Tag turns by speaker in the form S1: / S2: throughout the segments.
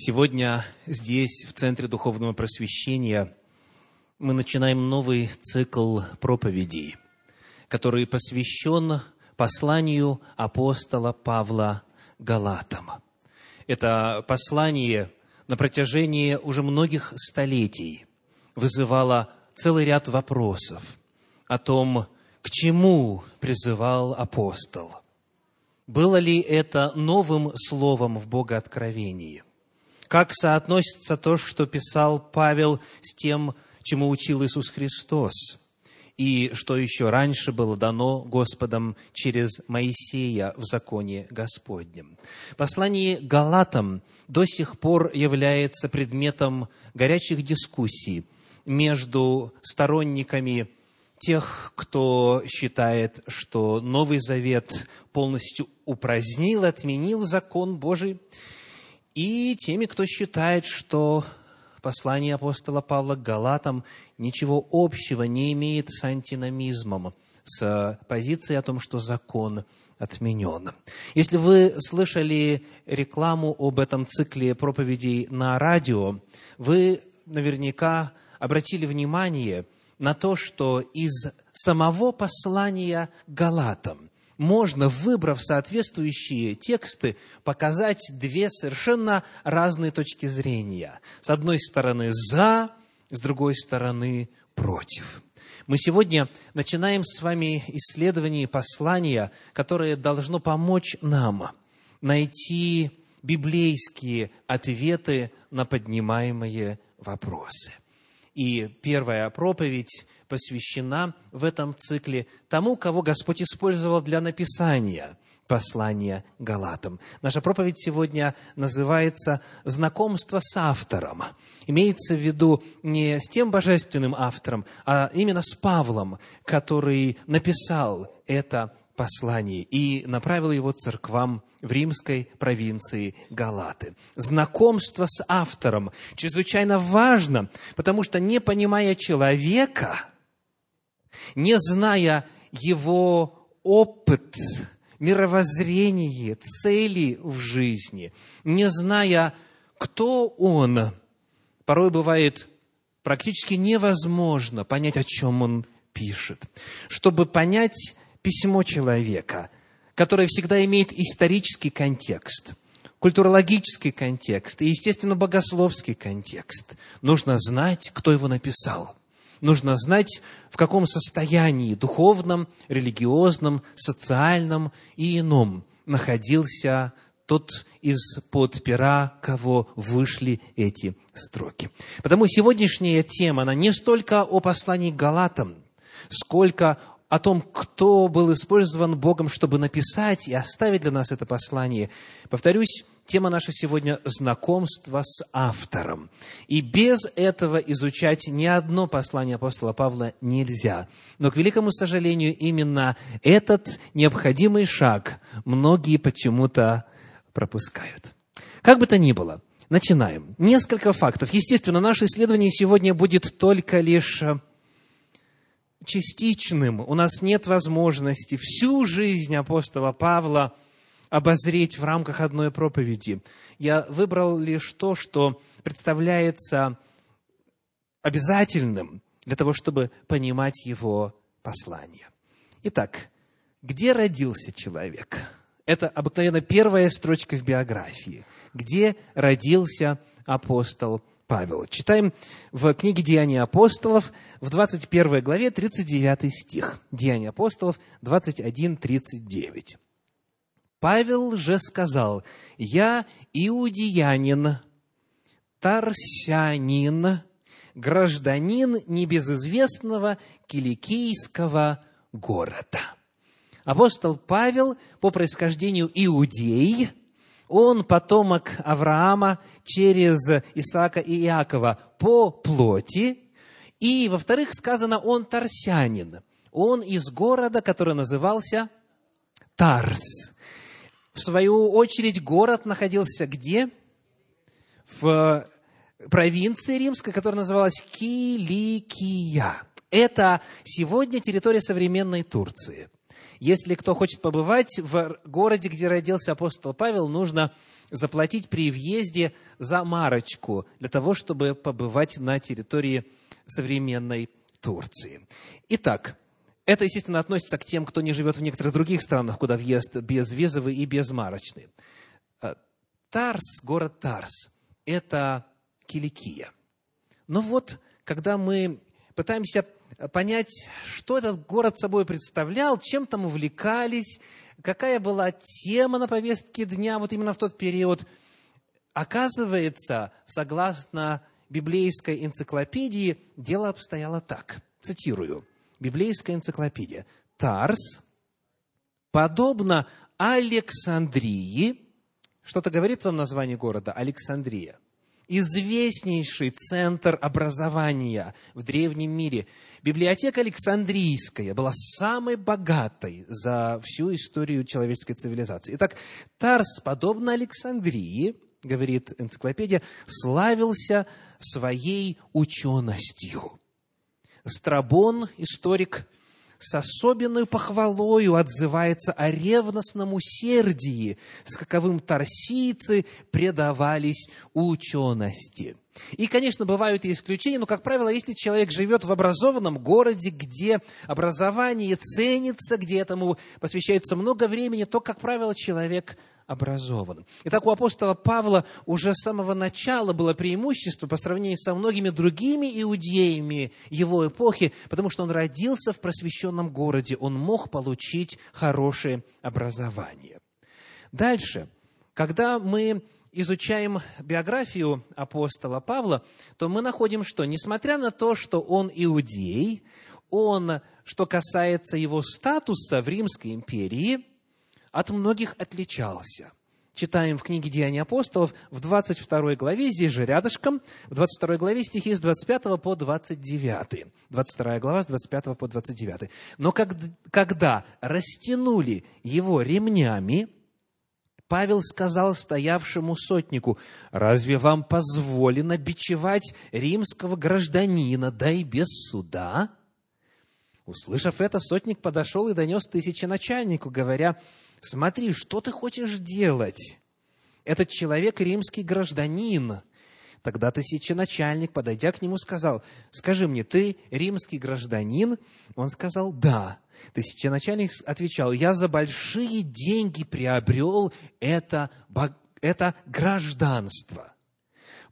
S1: Сегодня здесь, в Центре Духовного Просвещения, мы начинаем новый цикл проповедей, который посвящен посланию апостола Павла Галатам. Это послание на протяжении уже многих столетий вызывало целый ряд вопросов о том, к чему призывал апостол. Было ли это новым словом в Богооткровении? Как соотносится то, что писал Павел, с тем, чему учил Иисус Христос? И что еще раньше было дано Господом через Моисея в законе Господнем. Послание Галатам до сих пор является предметом горячих дискуссий между сторонниками тех, кто считает, что Новый Завет полностью упразднил, отменил закон Божий, и теми, кто считает, что послание апостола Павла к Галатам ничего общего не имеет с антиномизмом, с позицией о том, что закон отменен. Если вы слышали рекламу об этом цикле проповедей на радио, вы наверняка обратили внимание на то, что из самого послания Галатам можно, выбрав соответствующие тексты, показать две совершенно разные точки зрения. С одной стороны «за», с другой стороны «против». Мы сегодня начинаем с вами исследование послания, которое должно помочь нам найти библейские ответы на поднимаемые вопросы. И первая проповедь посвящена в этом цикле тому, кого Господь использовал для написания послания Галатам. Наша проповедь сегодня называется «Знакомство с автором». Имеется в виду не с тем божественным автором, а именно с Павлом, который написал это послание и направил его церквам в римской провинции Галаты. Знакомство с автором чрезвычайно важно, потому что не понимая человека – не зная его опыт, мировоззрение, цели в жизни, не зная, кто он, порой бывает практически невозможно понять, о чем он пишет. Чтобы понять письмо человека, которое всегда имеет исторический контекст, культурологический контекст и, естественно, богословский контекст, нужно знать, кто его написал – Нужно знать, в каком состоянии духовном, религиозном, социальном и ином находился тот из-под пера, кого вышли эти строки. Потому сегодняшняя тема, она не столько о послании к Галатам, сколько о том, кто был использован Богом, чтобы написать и оставить для нас это послание. Повторюсь, Тема наша сегодня – знакомство с автором. И без этого изучать ни одно послание апостола Павла нельзя. Но, к великому сожалению, именно этот необходимый шаг многие почему-то пропускают. Как бы то ни было, начинаем. Несколько фактов. Естественно, наше исследование сегодня будет только лишь э, частичным. У нас нет возможности всю жизнь апостола Павла – обозреть в рамках одной проповеди. Я выбрал лишь то, что представляется обязательным для того, чтобы понимать его послание. Итак, где родился человек? Это обыкновенно первая строчка в биографии. Где родился апостол Павел? Читаем в книге «Деяния апостолов» в 21 главе 39 стих. «Деяния апостолов» 21, 39. Павел же сказал, «Я иудеянин, тарсянин, гражданин небезызвестного киликийского города». Апостол Павел по происхождению иудей, он потомок Авраама через Исаака и Иакова по плоти, и, во-вторых, сказано, он тарсянин. Он из города, который назывался Тарс. В свою очередь, город находился где? В провинции римской, которая называлась Киликия. Это сегодня территория современной Турции. Если кто хочет побывать в городе, где родился апостол Павел, нужно заплатить при въезде за марочку для того, чтобы побывать на территории современной Турции. Итак, это, естественно, относится к тем, кто не живет в некоторых других странах, куда въезд безвизовый и безмарочный. Э, Тарс, город Тарс, это Киликия. Но вот, когда мы пытаемся понять, что этот город собой представлял, чем там увлекались, какая была тема на повестке дня вот именно в тот период, оказывается, согласно библейской энциклопедии, дело обстояло так. Цитирую – библейская энциклопедия. Тарс, подобно Александрии, что-то говорит вам название города Александрия, известнейший центр образования в древнем мире. Библиотека Александрийская была самой богатой за всю историю человеческой цивилизации. Итак, Тарс, подобно Александрии, говорит энциклопедия, славился своей ученостью. Страбон, историк, с особенной похвалою отзывается о ревностном усердии, с каковым торсийцы предавались учености. И, конечно, бывают и исключения, но, как правило, если человек живет в образованном городе, где образование ценится, где этому посвящается много времени, то, как правило, человек образован. Итак, у апостола Павла уже с самого начала было преимущество по сравнению со многими другими иудеями его эпохи, потому что он родился в просвещенном городе, он мог получить хорошее образование. Дальше, когда мы изучаем биографию апостола Павла, то мы находим, что несмотря на то, что он иудей, он, что касается его статуса в Римской империи, от многих отличался. Читаем в книге «Деяния апостолов» в 22 главе, здесь же рядышком, в 22 главе стихи с 25 по 29. 22 глава с 25 по 29. «Но когда растянули его ремнями, Павел сказал стоявшему сотнику, «Разве вам позволено бичевать римского гражданина, да и без суда?» Услышав это, сотник подошел и донес тысяченачальнику, говоря, смотри, что ты хочешь делать? Этот человек римский гражданин. Тогда тысяченачальник, подойдя к нему, сказал, скажи мне, ты римский гражданин? Он сказал, да. Тысяченачальник отвечал, я за большие деньги приобрел это, это гражданство.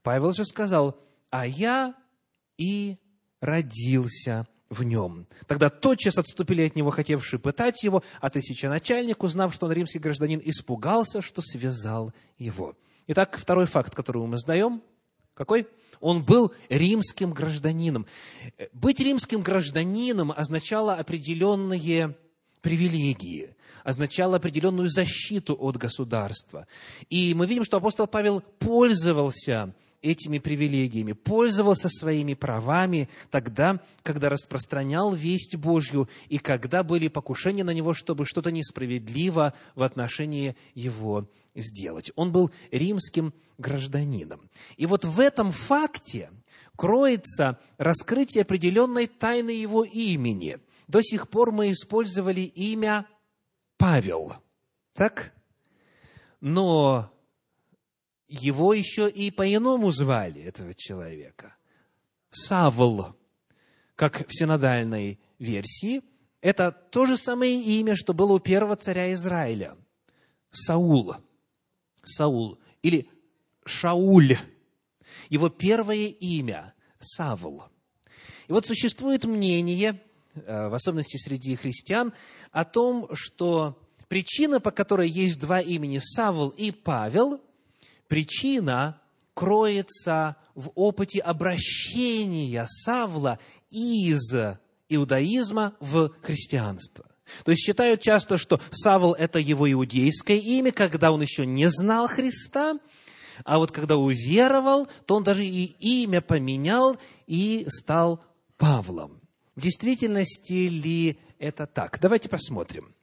S1: Павел же сказал, а я и родился в нем. Тогда тотчас отступили от него, хотевшие пытать его, а тысяченачальник, узнав, что он римский гражданин, испугался, что связал его. Итак, второй факт, который мы сдаем, какой? Он был римским гражданином. Быть римским гражданином означало определенные привилегии, означало определенную защиту от государства. И мы видим, что апостол Павел пользовался этими привилегиями, пользовался своими правами тогда, когда распространял весть Божью и когда были покушения на него, чтобы что-то несправедливо в отношении его сделать. Он был римским гражданином. И вот в этом факте кроется раскрытие определенной тайны его имени. До сих пор мы использовали имя Павел. Так? Но его еще и по-иному звали, этого человека. Савл, как в синодальной версии, это то же самое имя, что было у первого царя Израиля. Саул. Саул. Или Шауль. Его первое имя – Савл. И вот существует мнение, э, в особенности среди христиан, о том, что причина, по которой есть два имени Савл и Павел, Причина кроется в опыте обращения Савла из иудаизма в христианство. То есть считают часто, что Савл – это его иудейское имя, когда он еще не знал Христа, а вот когда уверовал, то он даже и имя поменял и стал Павлом. В действительности ли это так? Давайте посмотрим.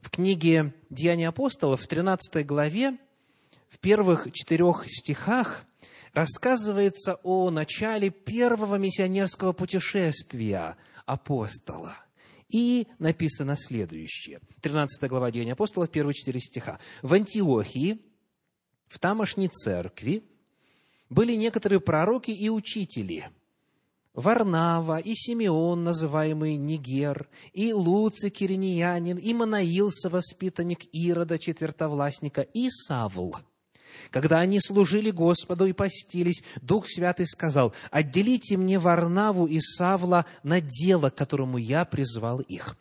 S1: В книге «Деяния апостолов» в 13 главе в первых четырех стихах рассказывается о начале первого миссионерского путешествия апостола. И написано следующее. 13 глава Деяния апостолов, первые четыре стиха. «В Антиохии в тамошней церкви были некоторые пророки и учители. Варнава и Симеон, называемый Нигер, и Луций Кириньянин, и Манаил, совоспитанник Ирода, четвертовластника, и Савл. Когда они служили Господу и постились, Дух Святый сказал, «Отделите мне Варнаву и Савла на дело, к которому я призвал их».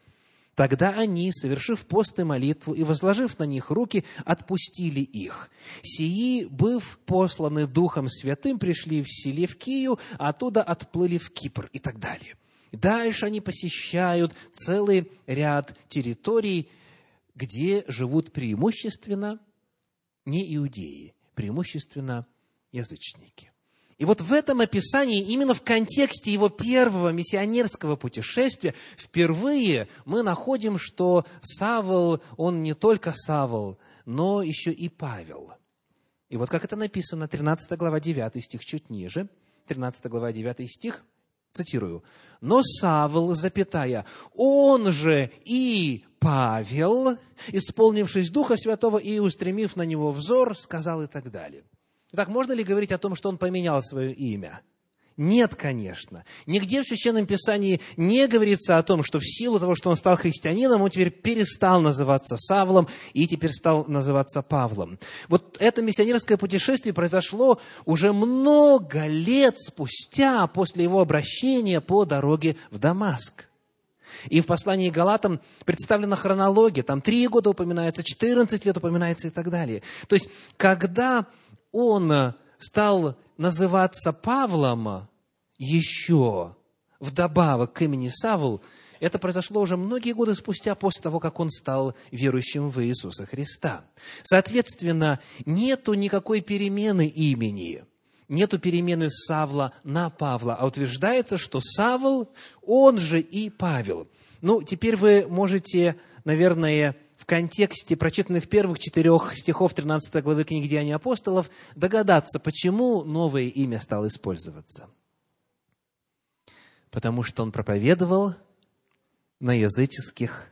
S1: Тогда они, совершив пост и молитву и возложив на них руки, отпустили их. Сии, быв посланы Духом Святым, пришли в Селевкию, а оттуда отплыли в Кипр и так далее. Дальше они посещают целый ряд территорий, где живут преимущественно не иудеи, преимущественно язычники. И вот в этом описании, именно в контексте его первого миссионерского путешествия, впервые мы находим, что Савол, он не только Савол, но еще и Павел. И вот как это написано, 13 глава 9 стих чуть ниже, 13 глава 9 стих, цитирую, «Но Савол, запятая, он же и Павел, исполнившись Духа Святого и устремив на него взор, сказал и так далее». Итак, можно ли говорить о том, что он поменял свое имя? Нет, конечно. Нигде в Священном Писании не говорится о том, что в силу того, что он стал христианином, он теперь перестал называться Савлом и теперь стал называться Павлом. Вот это миссионерское путешествие произошло уже много лет спустя после его обращения по дороге в Дамаск. И в послании Галатам представлена хронология. Там три года упоминается, 14 лет упоминается и так далее. То есть, когда он э, стал называться Павлом еще вдобавок к имени Савл, это произошло уже многие годы спустя после того, как он стал верующим в Иисуса Христа. Соответственно, нету никакой перемены имени, нету перемены Савла на Павла, а утверждается, что Савл, он же и Павел. Ну, теперь вы можете, наверное, в контексте прочитанных первых четырех стихов 13 главы книги Деяний апостолов догадаться, почему новое имя стало использоваться. Потому что он проповедовал на языческих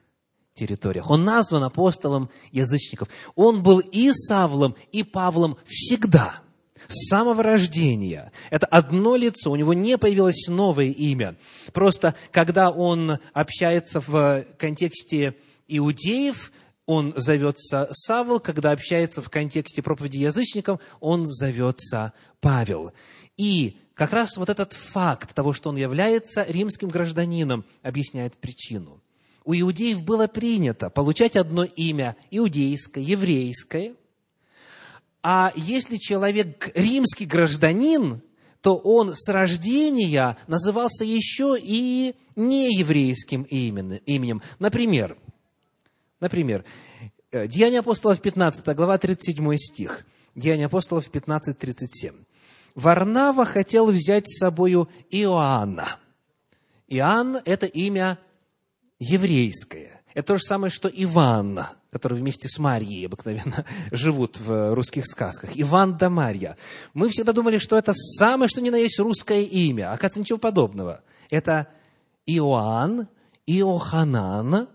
S1: территориях. Он назван апостолом язычников. Он был и Савлом, и Павлом всегда, с самого рождения. Это одно лицо, у него не появилось новое имя. Просто когда он общается в контексте иудеев, он зовется Савл, когда общается в контексте проповеди язычникам, он зовется Павел. И как раз вот этот факт того, что он является римским гражданином, объясняет причину. У иудеев было принято получать одно имя иудейское, еврейское, а если человек римский гражданин, то он с рождения назывался еще и нееврейским именем. Например, Например, э, Деяния апостолов 15 глава 37 стих. Деяния апостолов 15, 37. Варнава хотел взять с собою Иоанна. Иоанн – это имя еврейское. Это то же самое, что Иван, который вместе с Марьей обыкновенно живут в русских сказках. Иван да Марья. Мы всегда думали, что это самое, что ни на есть русское имя. Оказывается, ничего подобного. Это Иоанн, Иоханан,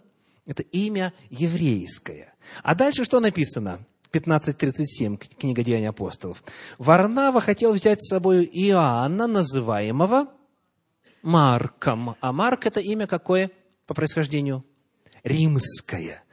S1: это имя еврейское. А дальше что написано? 15.37, книга Деяний апостолов. Варнава хотел взять с собой Иоанна, называемого Марком. А Марк – это имя какое по происхождению? Римское.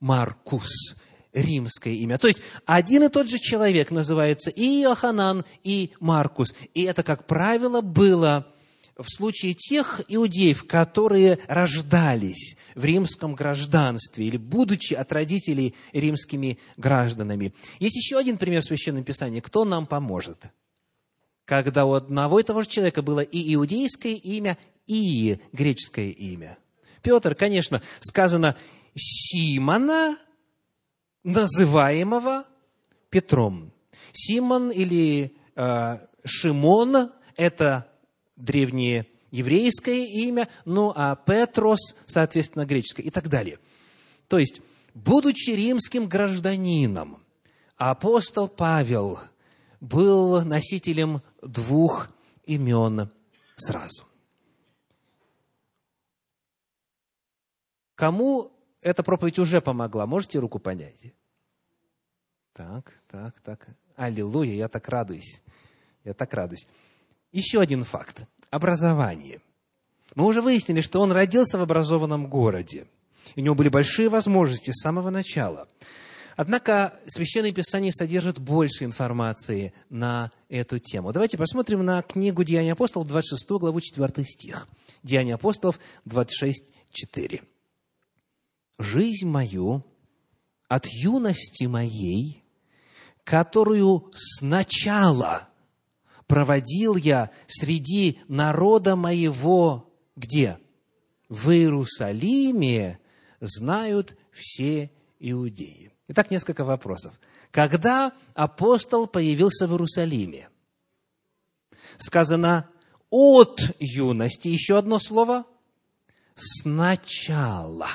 S1: Маркус римское имя. То есть один и тот же человек называется и Иоханан, и Маркус. И это, как правило, было в случае тех иудеев, которые рождались в римском гражданстве или будучи от родителей римскими гражданами. Есть еще один пример в Священном Писании. Кто нам поможет? Когда у одного и того же человека было и иудейское имя, и греческое имя. Петр, конечно, сказано Симона, называемого Петром. Симон или э, Шимон – это древнее еврейское имя, ну а Петрос, соответственно, греческое и так далее. То есть, будучи римским гражданином, апостол Павел был носителем двух имен сразу. Кому эта проповедь уже помогла? Можете руку поднять? Так, так, так. Аллилуйя, я так радуюсь. Я так радуюсь. Еще один факт. Образование. Мы уже выяснили, что он родился в образованном городе. У него были большие возможности с самого начала. Однако Священное Писание содержит больше информации на эту тему. Давайте посмотрим на книгу Деяния апостолов, 26 главу, 4 стих. Деяния апостолов, 26, 4. «Жизнь мою от юности моей, которую сначала проводил я среди народа моего, где? В Иерусалиме знают все иудеи. Итак, несколько вопросов. Когда апостол появился в Иерусалиме? Сказано от юности. Еще одно слово. Сначала.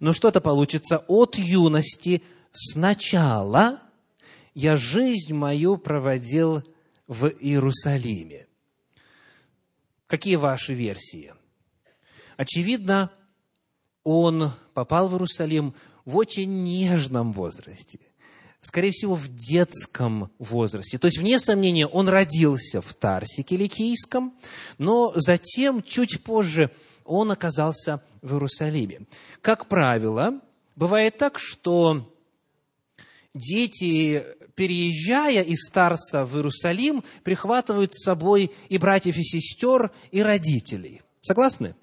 S1: Но что-то получится от юности сначала я жизнь мою проводил в Иерусалиме. Какие ваши версии? Очевидно, он попал в Иерусалим в очень нежном возрасте, скорее всего, в детском возрасте. То есть, вне сомнения, он родился в Тарсе Киликийском, но затем, чуть позже, он оказался в Иерусалиме. Как правило, бывает так, что дети, переезжая из Тарса в Иерусалим, прихватывают с собой и братьев, и сестер, и родителей. Согласны?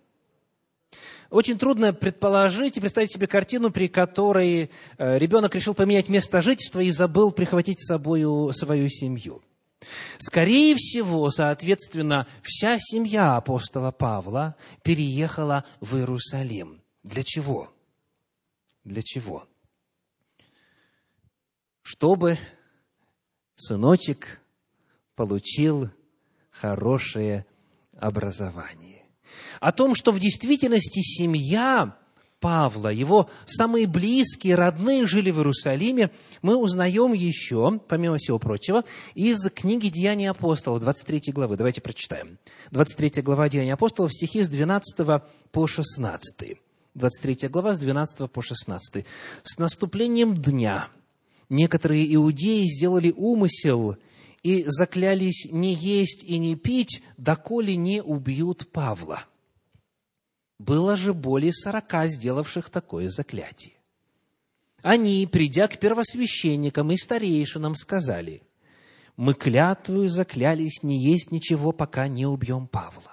S1: Очень трудно предположить и представить себе картину, при которой э, ребенок решил поменять место жительства и забыл прихватить с собой свою семью. Скорее всего, соответственно, вся семья апостола Павла переехала в Иерусалим. Для чего? Для чего? Чтобы сыночек получил хорошее образование. О том, что в действительности семья Павла, его самые близкие, родные жили в Иерусалиме, мы узнаем еще, помимо всего прочего, из книги «Деяния апостолов», 23 главы. Давайте прочитаем. 23 глава «Деяния апостолов», стихи с 12 по 16. 23 глава с 12 по 16. «С наступлением дня некоторые иудеи сделали умысел и заклялись не есть и не пить, доколе не убьют Павла. Было же более сорока сделавших такое заклятие. Они, придя к первосвященникам и старейшинам, сказали, «Мы клятвую заклялись не есть ничего, пока не убьем Павла.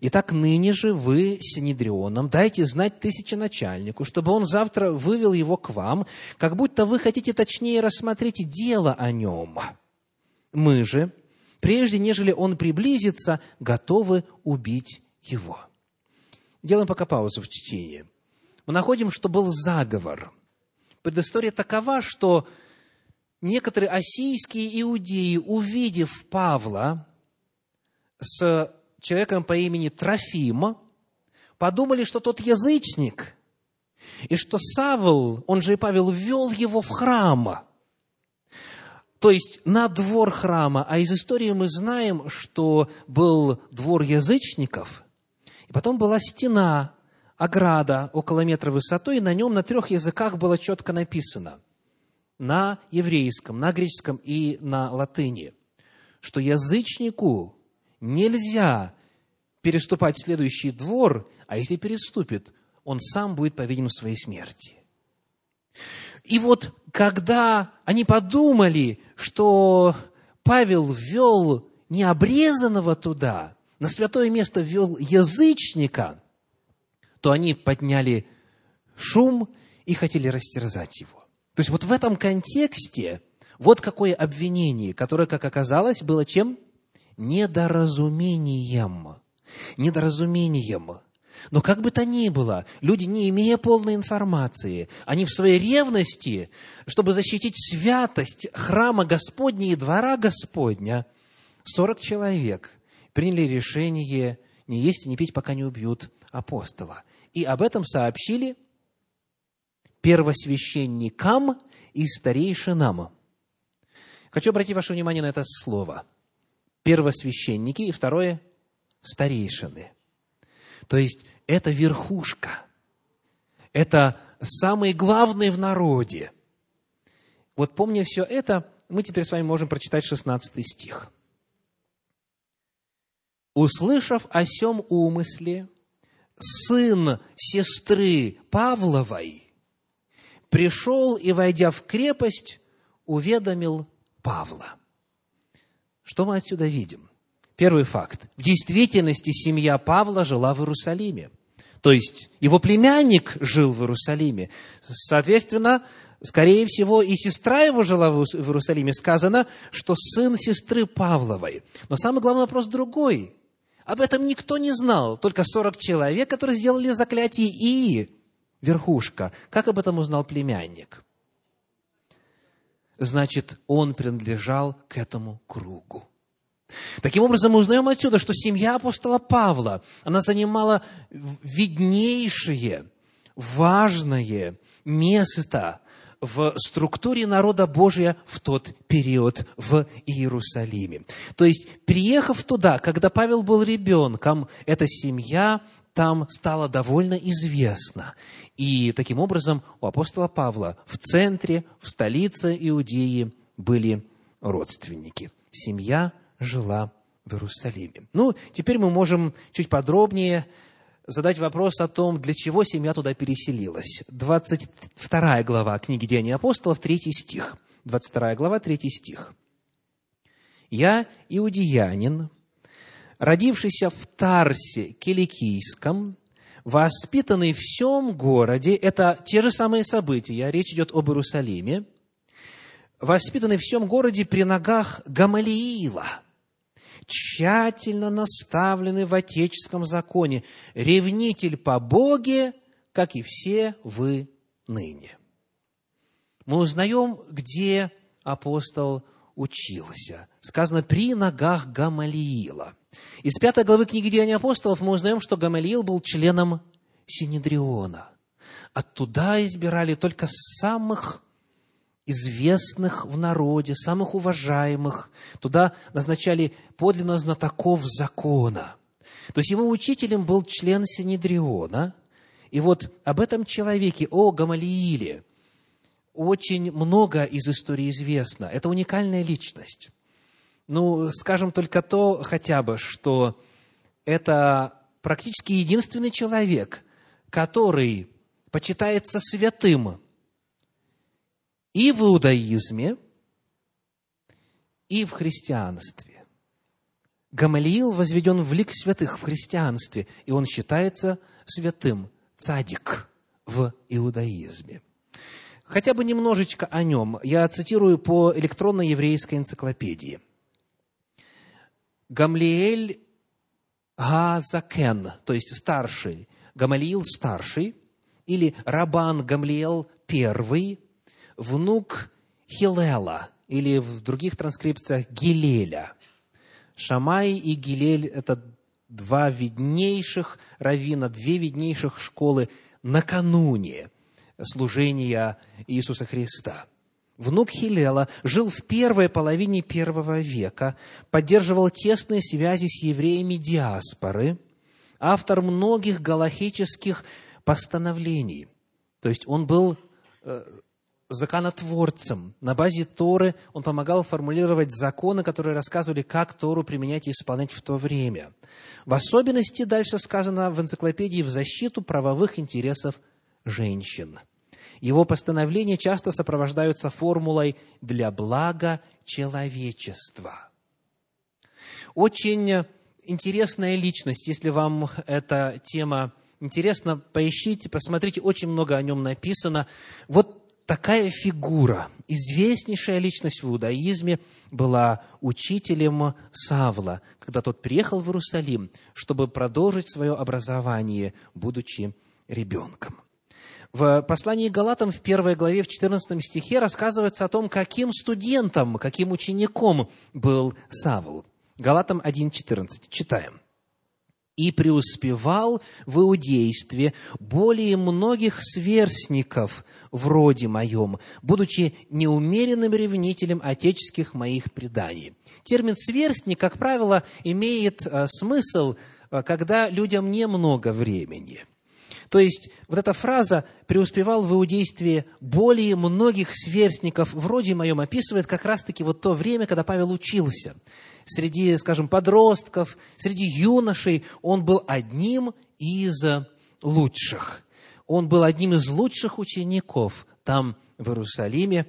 S1: Итак, ныне же вы, Синедрионом, дайте знать тысяченачальнику, чтобы он завтра вывел его к вам, как будто вы хотите точнее рассмотреть дело о нем. Мы же, прежде нежели он приблизится, готовы убить его». Делаем пока паузу в чтении. Мы находим, что был заговор. Предыстория такова, что некоторые осийские иудеи, увидев Павла с человеком по имени Трофим, подумали, что тот язычник, и что Савл, он же и Павел, ввел его в храм. То есть на двор храма. А из истории мы знаем, что был двор язычников, и потом была стена, ограда около метра высотой, и на нем на трех языках было четко написано на еврейском, на греческом и на латыни, что язычнику нельзя переступать следующий двор, а если переступит, он сам будет повинен в своей смерти. И вот когда они подумали, что Павел ввел необрезанного туда, на святое место ввел язычника, то они подняли шум и хотели растерзать его. То есть вот в этом контексте вот какое обвинение, которое, как оказалось, было чем? Недоразумением. Недоразумением. Но как бы то ни было, люди, не имея полной информации, они в своей ревности, чтобы защитить святость храма Господня и двора Господня, 40 человек приняли решение не есть и не пить, пока не убьют апостола. И об этом сообщили первосвященникам и старейшинам. Хочу обратить ваше внимание на это слово. Первосвященники и второе – старейшины. То есть, это верхушка. Это самые главные в народе. Вот помня все это, мы теперь с вами можем прочитать 16 стих. «Услышав о сем умысле, сын сестры Павловой пришел и, войдя в крепость, уведомил Павла». Что мы отсюда видим? Первый факт. В действительности семья Павла жила в Иерусалиме. То есть его племянник жил в Иерусалиме. Соответственно, скорее всего, и сестра его жила в Иерусалиме. Сказано, что сын сестры Павловой. Но самый главный вопрос другой. Об этом никто не знал, только 40 человек, которые сделали заклятие и верхушка. Как об этом узнал племянник? Значит, он принадлежал к этому кругу. Таким образом, мы узнаем отсюда, что семья апостола Павла, она занимала виднейшее, важное место в структуре народа Божия в тот период в Иерусалиме. То есть, приехав туда, когда Павел был ребенком, эта семья там стала довольно известна. И таким образом у апостола Павла в центре, в столице Иудеи были родственники. Семья жила в Иерусалиме. Ну, теперь мы можем чуть подробнее задать вопрос о том, для чего семья туда переселилась. 22 глава книги Деяний апостолов, 3 стих. 22 глава, 3 стих. «Я, иудеянин, родившийся в Тарсе Киликийском, воспитанный в всем городе, это те же самые события, речь идет об Иерусалиме, воспитанный в всем городе при ногах Гамалиила – тщательно наставленный в отеческом законе, ревнитель по Боге, как и все вы ныне. Мы узнаем, где апостол учился. Сказано, при ногах Гамалиила. Из пятой главы книги Деяний апостолов мы узнаем, что Гамалиил был членом Синедриона. Оттуда избирали только самых известных в народе, самых уважаемых. Туда назначали подлинно знатоков закона. То есть его учителем был член Синедриона. И вот об этом человеке, о Гамалииле, очень много из истории известно. Это уникальная личность. Ну, скажем только то хотя бы, что это практически единственный человек, который почитается святым и в иудаизме, и в христианстве. Гамалиил возведен в лик святых в христианстве, и он считается святым, цадик в иудаизме. Хотя бы немножечко о нем. Я цитирую по электронной еврейской энциклопедии. Гамлиэль Газакен, то есть старший, Гамалиил старший, или Рабан Гамлиэл первый, внук Хилела, или в других транскрипциях Гилеля. Шамай и Гилель – это два виднейших равина, две виднейших школы накануне служения Иисуса Христа. Внук Хилела жил в первой половине первого века, поддерживал тесные связи с евреями диаспоры, автор многих галахических постановлений. То есть он был э, законотворцем. На базе Торы он помогал формулировать законы, которые рассказывали, как Тору применять и исполнять в то время. В особенности, дальше сказано в энциклопедии, в защиту правовых интересов женщин. Его постановления часто сопровождаются формулой «для блага человечества». Очень интересная личность, если вам эта тема интересна, поищите, посмотрите, очень много о нем написано. Вот такая фигура, известнейшая личность в иудаизме, была учителем Савла, когда тот приехал в Иерусалим, чтобы продолжить свое образование, будучи ребенком. В послании Галатам в первой главе, в 14 стихе рассказывается о том, каким студентом, каким учеником был Савл. Галатам 1.14. Читаем и преуспевал в иудействе более многих сверстников в роде моем, будучи неумеренным ревнителем отеческих моих преданий. Термин «сверстник», как правило, имеет э, смысл, э, когда людям немного времени. То есть, вот эта фраза «преуспевал в иудействе более многих сверстников» вроде моем описывает как раз-таки вот то время, когда Павел учился. Среди, скажем, подростков, среди юношей он был одним из лучших. Он был одним из лучших учеников там, в Иерусалиме,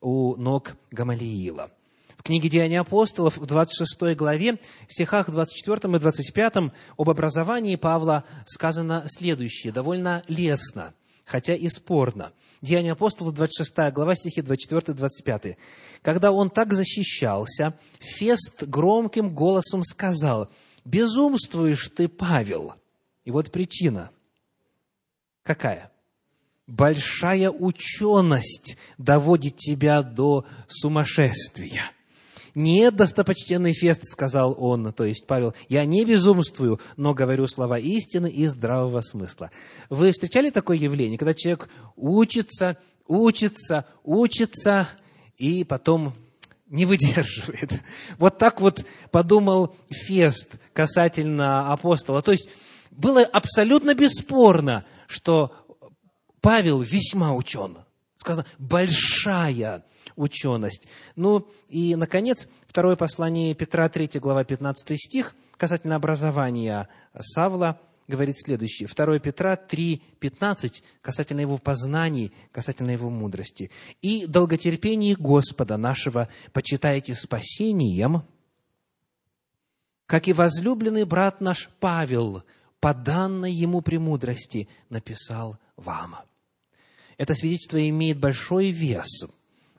S1: у ног Гамалиила. Книге «Деяния апостолов» в 26 главе, в стихах 24 и 25 об образовании Павла сказано следующее, довольно лестно, хотя и спорно. Деяния апостолов, 26 глава, стихи 24 и 25. «Когда он так защищался, Фест громким голосом сказал, «Безумствуешь ты, Павел!» И вот причина. Какая? большая ученость доводит тебя до сумасшествия. Нет, достопочтенный Фест, сказал он, то есть Павел, я не безумствую, но говорю слова истины и здравого смысла. Вы встречали такое явление, когда человек учится, учится, учится, и потом не выдерживает. Вот так вот подумал Фест касательно апостола. То есть было абсолютно бесспорно, что Павел весьма учен. Сказано, большая ученость. Ну и, наконец, второе послание Петра, 3 глава, 15 стих, касательно образования Савла, говорит следующее. 2 Петра 3, 15, касательно его познаний, касательно его мудрости. «И долготерпение Господа нашего почитайте спасением, как и возлюбленный брат наш Павел, по данной ему премудрости, написал вам». Это свидетельство имеет большой вес,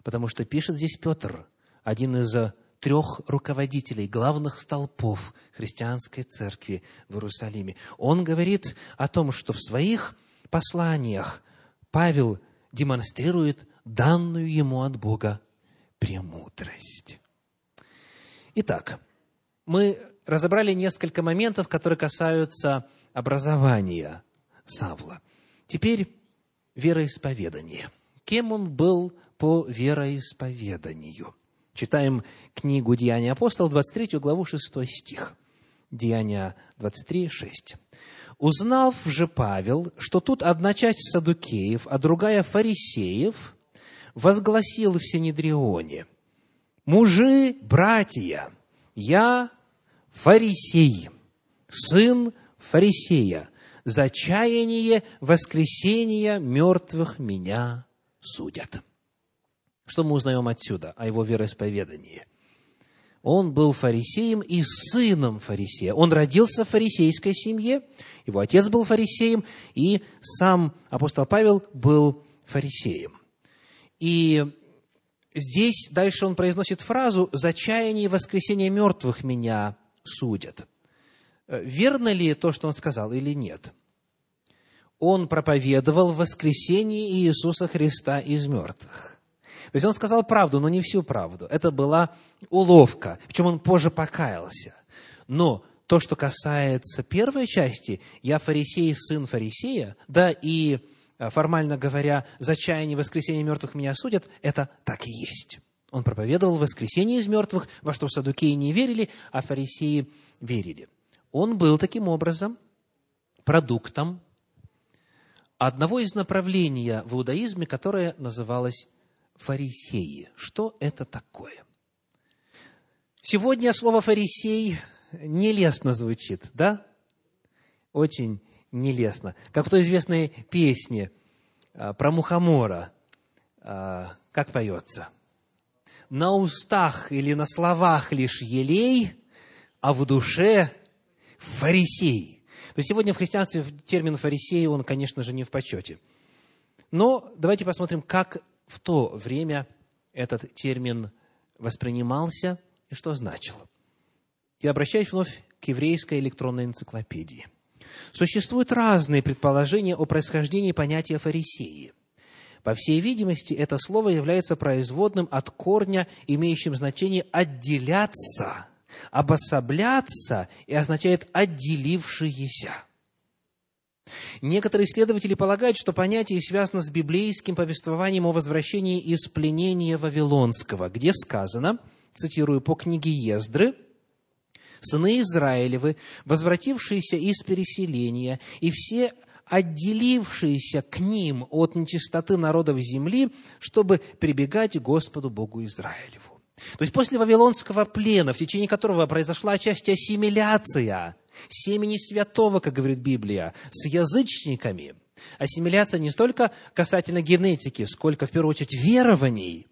S1: потому что пишет здесь Петр, один из трех руководителей, главных столпов христианской церкви в Иерусалиме. Он говорит о том, что в своих посланиях Павел демонстрирует данную ему от Бога премудрость. Итак, мы разобрали несколько моментов, которые касаются образования Савла. Теперь вероисповедание. Кем он был по вероисповеданию? Читаем книгу «Деяния апостолов», 23 главу, 6 стих. Деяния 23, 6. «Узнав же Павел, что тут одна часть садукеев, а другая фарисеев, возгласил в Синедрионе, «Мужи, братья, я фарисей, сын фарисея, за чаяние воскресения мертвых меня судят. Что мы узнаем отсюда о его вероисповедании? Он был фарисеем и сыном фарисея. Он родился в фарисейской семье, его отец был фарисеем, и сам апостол Павел был фарисеем. И здесь дальше он произносит фразу «За чаяние воскресения мертвых меня судят». Верно ли то, что он сказал, или нет? он проповедовал воскресение Иисуса Христа из мертвых. То есть он сказал правду, но не всю правду. Это была уловка, в чем он позже покаялся. Но то, что касается первой части, я фарисей, сын фарисея, да, и, а, формально говоря, за чаяние воскресения мертвых меня судят, это так и есть. Он проповедовал воскресение из мертвых, во что садукеи не верили, а фарисеи верили. Он был таким образом продуктом одного из направлений в иудаизме, которое называлось фарисеи. Что это такое? Сегодня слово «фарисей» нелестно звучит, да? Очень нелестно. Как в той известной песне а, про Мухомора. А, как поется? На устах или на словах лишь елей, а в душе фарисей. То есть сегодня в христианстве термин фарисеи, он, конечно же, не в почете. Но давайте посмотрим, как в то время этот термин воспринимался и что значил. Я обращаюсь вновь к еврейской электронной энциклопедии. Существуют разные предположения о происхождении понятия фарисеи. По всей видимости, это слово является производным от корня, имеющим значение «отделяться», обособляться и означает отделившиеся. Некоторые исследователи полагают, что понятие связано с библейским повествованием о возвращении из пленения Вавилонского, где сказано, цитирую по книге Ездры, «Сыны Израилевы, возвратившиеся из переселения, и все отделившиеся к ним от нечистоты народов земли, чтобы прибегать к Господу Богу Израилеву. То есть после Вавилонского плена, в течение которого произошла часть ассимиляция семени святого, как говорит Библия, с язычниками, ассимиляция не столько касательно генетики, сколько, в первую очередь, верований.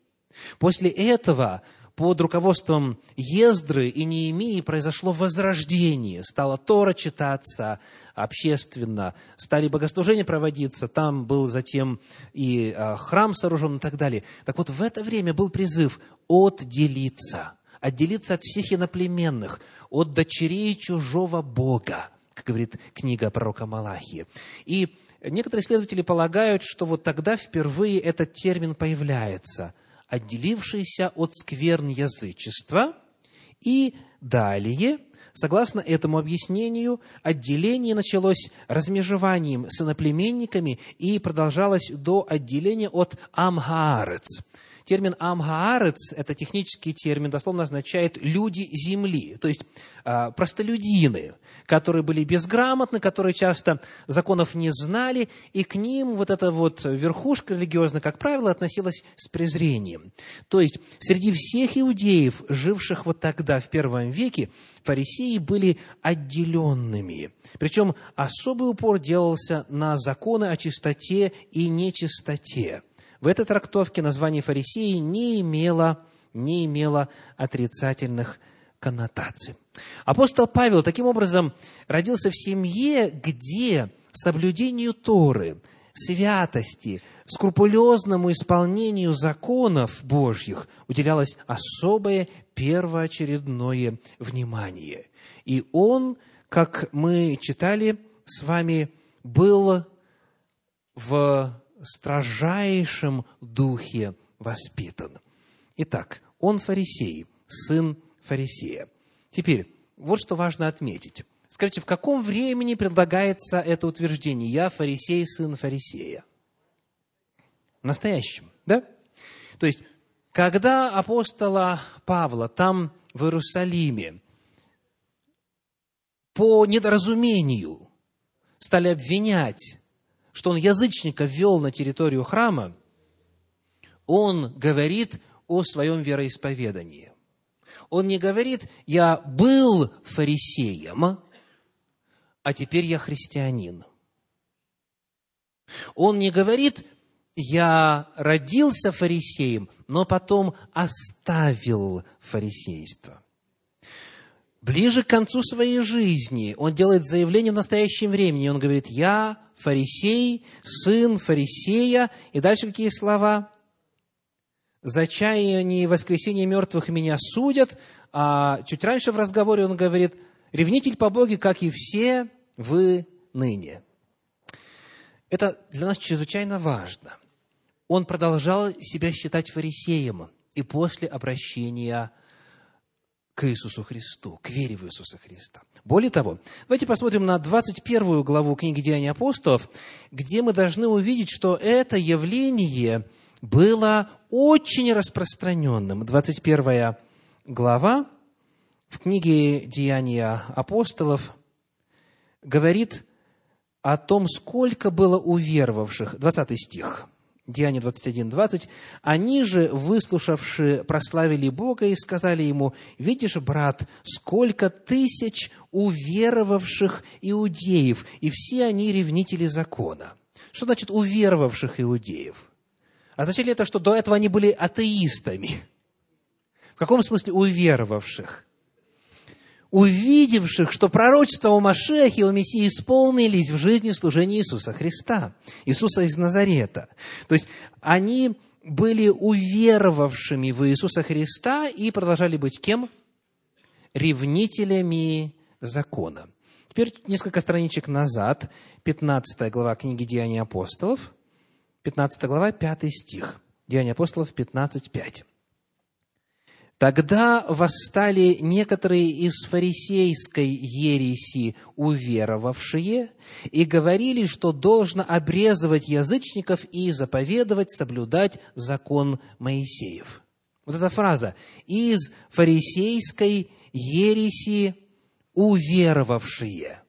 S1: После этого под руководством Ездры и Неемии произошло возрождение. Стала Тора читаться общественно, стали богослужения проводиться, там был затем и а, храм сооружен и так далее. Так вот, в это время был призыв отделиться, отделиться от всех иноплеменных, от дочерей чужого Бога, как говорит книга пророка Малахии. И некоторые исследователи полагают, что вот тогда впервые этот термин появляется – отделившийся от скверн язычества, и далее, согласно этому объяснению, отделение началось размежеванием с иноплеменниками и продолжалось до отделения от Амхаарец. Термин «амхаарец» – это технический термин, дословно означает «люди земли», то есть а, простолюдины, которые были безграмотны, которые часто законов не знали, и к ним вот эта вот верхушка религиозная, как правило, относилась с презрением. То есть среди всех иудеев, живших вот тогда, в первом веке, фарисеи были отделенными. Причем особый упор делался на законы о чистоте и нечистоте. В этой трактовке название фарисеи не имело, не имело отрицательных коннотаций. Апостол Павел таким образом родился в семье, где соблюдению Торы, святости, скрупулезному исполнению законов Божьих уделялось особое первоочередное внимание. И он, как мы читали с вами, был в строжайшем духе воспитан. Итак, он фарисей, сын фарисея. Теперь, вот что важно отметить. Скажите, в каком времени предлагается это утверждение? Я фарисей, сын фарисея. В настоящем, да? То есть, когда апостола Павла там, в Иерусалиме, по недоразумению стали обвинять что он язычника ввел на территорию храма, он говорит о своем вероисповедании. Он не говорит, я был фарисеем, а теперь я христианин. Он не говорит, я родился фарисеем, но потом оставил фарисейство. Ближе к концу своей жизни он делает заявление в настоящем времени. Он говорит, я фарисей, сын фарисея. И дальше какие слова? За чаяние и воскресение мертвых меня судят. А чуть раньше в разговоре он говорит, ревнитель по Боге, как и все вы ныне. Это для нас чрезвычайно важно. Он продолжал себя считать фарисеем и после обращения к Иисусу Христу, к вере в Иисуса Христа. Более того, давайте посмотрим на 21 главу книги Деяний апостолов, где мы должны увидеть, что это явление было очень распространенным. 21 глава в книге Деяния апостолов говорит о том, сколько было уверовавших. 20 стих – Деяние 21, 20. «Они же, выслушавши, прославили Бога и сказали ему, «Видишь, брат, сколько тысяч уверовавших иудеев, и все они ревнители закона». Что значит «уверовавших иудеев»? Означает ли это, что до этого они были атеистами? В каком смысле уверовавших? Увидевших, что пророчества о Машехе, о Мессии исполнились в жизни служения Иисуса Христа, Иисуса из Назарета. То есть они были уверовавшими в Иисуса Христа и продолжали быть кем? Ревнителями закона. Теперь несколько страничек назад, 15 глава книги Деяний апостолов, 15 глава, 5 стих. Деяния апостолов 15, 5. Тогда восстали некоторые из фарисейской ереси уверовавшие и говорили, что должно обрезывать язычников и заповедовать соблюдать закон Моисеев. Вот эта фраза «из фарисейской ереси уверовавшие».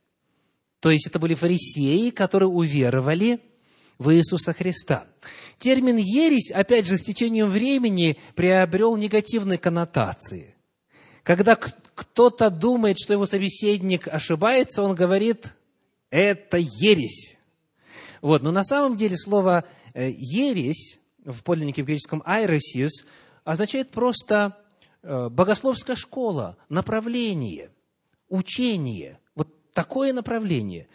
S1: То есть это были фарисеи, которые уверовали в Иисуса Христа. Термин «ересь», опять же, с течением времени приобрел негативные коннотации. Когда кто-то думает, что его собеседник ошибается, он говорит, это ересь. Вот. Но на самом деле слово э, ересь в подлиннике в греческом «айресис» означает просто э, богословская школа, направление, учение. Вот такое направление.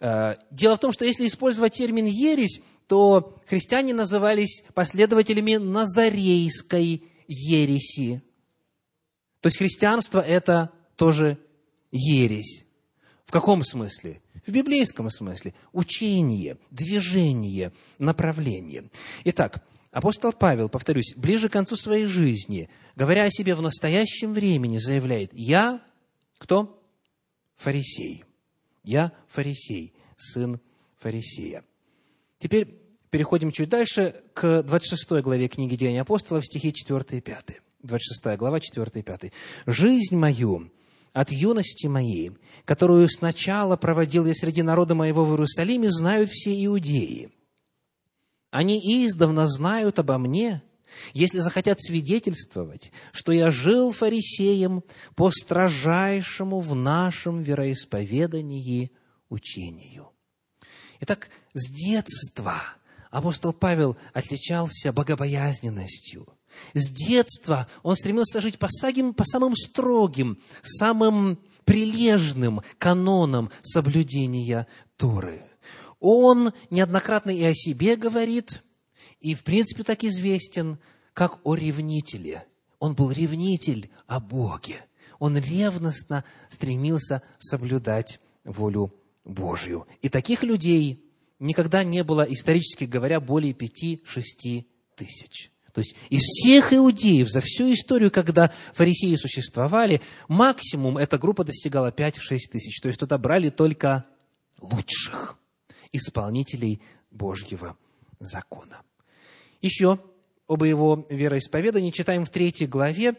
S1: Э, дело в том, что если использовать термин «ересь», то христиане назывались последователями назарейской ереси. То есть христианство – это тоже ересь. В каком смысле? В библейском смысле. Учение, движение, направление. Итак, апостол Павел, повторюсь, ближе к концу своей жизни, говоря о себе в настоящем времени, заявляет, я кто? Фарисей. Я фарисей, сын фарисея. Теперь переходим чуть дальше к 26 главе книги Деяний апостолов, стихи 4 и 5. 26 глава, 4 и 5. «Жизнь мою от юности моей, которую сначала проводил я среди народа моего в Иерусалиме, знают все иудеи. Они издавна знают обо мне, если захотят свидетельствовать, что я жил фарисеем по строжайшему в нашем вероисповедании учению». Итак, с детства апостол Павел отличался богобоязненностью – с детства он стремился жить по, самым, по самым строгим, самым прилежным канонам соблюдения Торы. Он неоднократно и о себе говорит, и в принципе так известен, как о ревнителе. Он был ревнитель о Боге. Он ревностно стремился соблюдать волю Божью. И таких людей никогда не было, исторически говоря, более пяти-шести тысяч. То есть из всех иудеев за всю историю, когда фарисеи существовали, максимум эта группа достигала 5-6 тысяч. То есть туда брали только лучших исполнителей Божьего закона. Еще об его вероисповедании читаем в третьей главе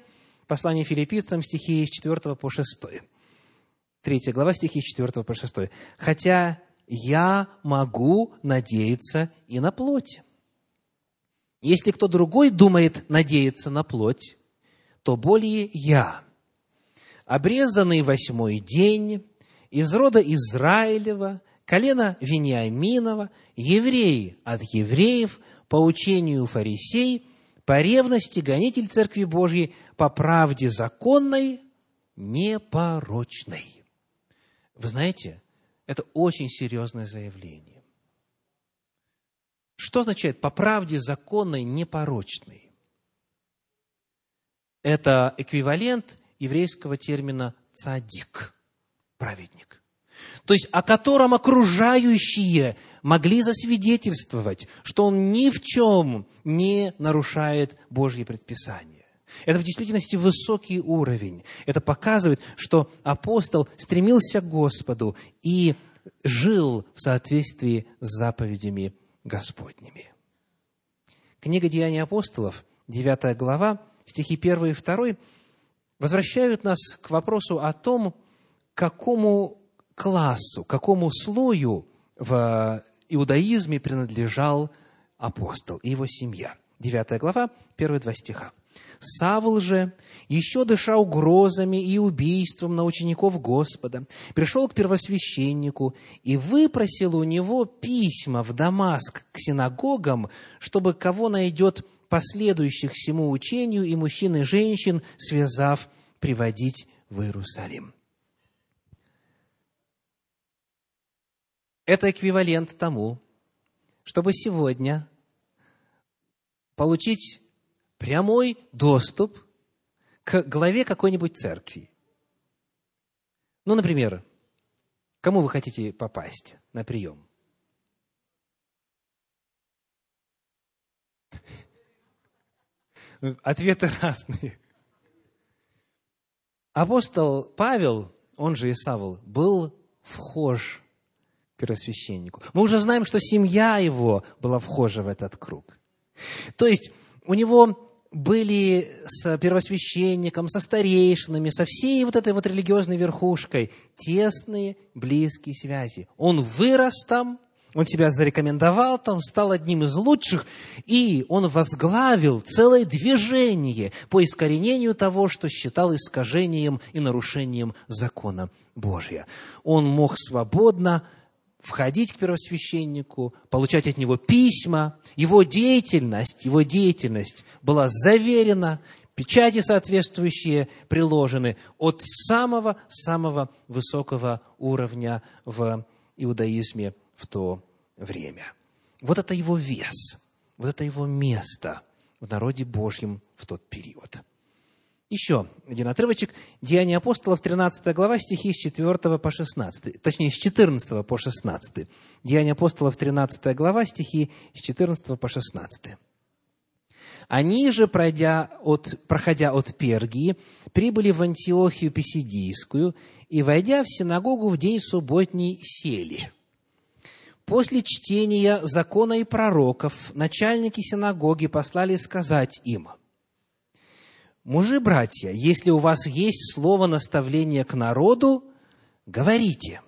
S1: послания филиппийцам стихи с 4 по 6. Третья глава, стихи с 4 по 6. «Хотя я могу надеяться и на плоть, если кто другой думает надеяться на плоть, то более я, обрезанный восьмой день, из рода Израилева, колена Вениаминова, евреи от евреев, по учению фарисей, по ревности гонитель Церкви Божьей, по правде законной, непорочной. Вы знаете, это очень серьезное заявление. Что означает по правде законной, непорочной? Это эквивалент еврейского термина цадик, праведник. То есть, о котором окружающие могли засвидетельствовать, что он ни в чем не нарушает Божьи предписания. Это в действительности высокий уровень. Это показывает, что апостол стремился к Господу и жил в соответствии с заповедями Господними. Книга Деяний апостолов, 9 глава, стихи 1 и 2, возвращают нас к вопросу о том, какому классу, какому слою в иудаизме принадлежал апостол и его семья. 9 глава, первые два стиха. Савл же, еще дыша угрозами и убийством на учеников Господа, пришел к первосвященнику и выпросил у него письма в Дамаск к синагогам, чтобы кого найдет последующих всему учению и мужчин и женщин, связав, приводить в Иерусалим. Это эквивалент тому, чтобы сегодня получить прямой доступ к главе какой-нибудь церкви. Ну, например, кому вы хотите попасть на прием? Ответы разные. Апостол Павел, он же Исавл, был вхож к первосвященнику. Мы уже знаем, что семья его была вхожа в этот круг. То есть у него были с первосвященником, со старейшинами, со всей вот этой вот религиозной верхушкой тесные, близкие связи. Он вырос там, он себя зарекомендовал там, стал одним из лучших, и он возглавил целое движение по искоренению того, что считал искажением и нарушением закона Божия. Он мог свободно входить к первосвященнику, получать от него письма. Его деятельность, его деятельность была заверена, печати соответствующие приложены от самого-самого высокого уровня в иудаизме в то время. Вот это его вес, вот это его место в народе Божьем в тот период. Еще один отрывочек. Деяния апостолов, 13 глава, стихи с 4 по 16. Точнее, с 14 по 16. Деяния апостолов, 13 глава, стихи с 14 по 16. Они же, пройдя от, проходя от Пергии, прибыли в Антиохию Писидийскую и, войдя в синагогу в день субботний, сели – После чтения закона и пророков начальники синагоги послали сказать им, «Мужи, братья, если у вас есть слово наставления к народу, говорите».